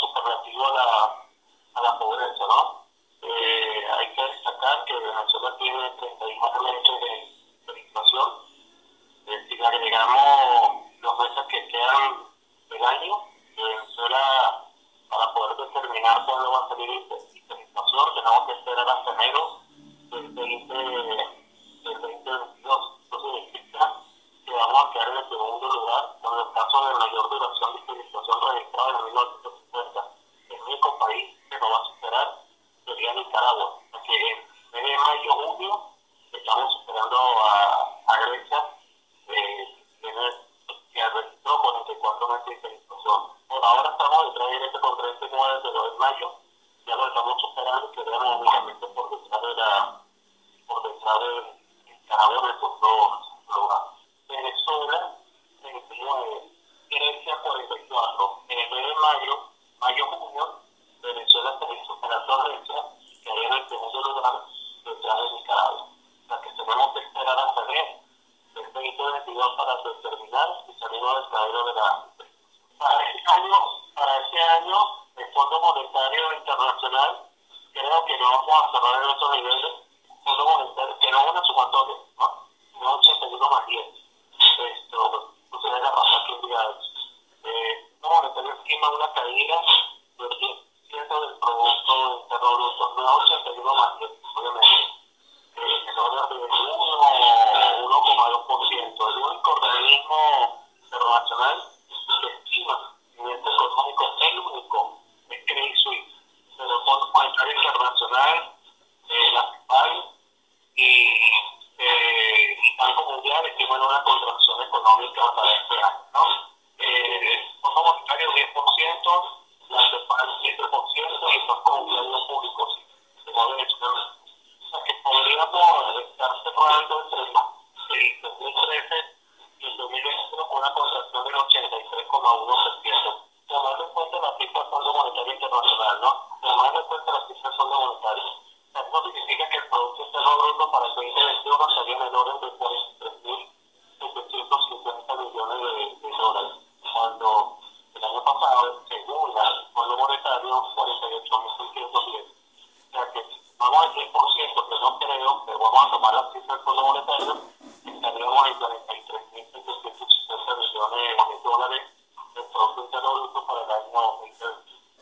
Superlativo a la, a la pobreza, ¿no? Eh, hay que destacar que Venezuela tiene 34 derechos de, de inflación. Eh, si le agregamos los meses que quedan del año, Venezuela, para poder determinar cuándo va a salir esta inflación, tenemos que esperar hasta enero del 2022. Entonces, que vamos a quedar en el segundo lugar con el caso de mayor duración disponible. Este Por ahora estamos detrás de este por 39 de los de mayo, ya lo estamos superando, que tenemos únicamente por detrás de la, por detrás del carabeo de esos dos lugares. Venezuela, 39, Grecia 44, en el mes de mayo, mayo-junio, Venezuela se superando a Grecia, que hay en el segundo lugar detrás de Nicaragua. O sea que tenemos que esperar hasta el 2022 para determinar si salimos del cabello de la año el Fondo Monetario Internacional creo que no vamos a cerrar en estos niveles. Fondo Monetario, que no es una sumatoria, ¿no? No 81 más 10. Esto, ustedes la pasar que un día eh, el Fondo Monetario estima una caída del 10% del Producto Interno Bruto, no 81 más 10, obviamente. Eh, en orden de 1,2%. El único organismo internacional que estima movimiento económico, el único, es Credit Suisse. Pero el Fondo Monetario Internacional, eh, la CIPAL y eh, el Banco Mundial estiman una contracción económica para este año. ¿no? Eh, el Fondo Monetario 10%, la CIPAL 7% y el Banco Mundial no público sí. De que podríamos estar cerrando entre el 2013 y el 2021 con una contracción del 83,1%. Tomando en cuenta la cifra del Fondo Monetario Internacional, ¿no? Tomando en cuenta la cifra del Fondo Monetario. Eso significa que el Producto Interno Bruto para el 2021 estaría en el orden del 40 menos 48 mil O sea que vamos al 100%, que no creo, pero vamos a tomar las cifras con los.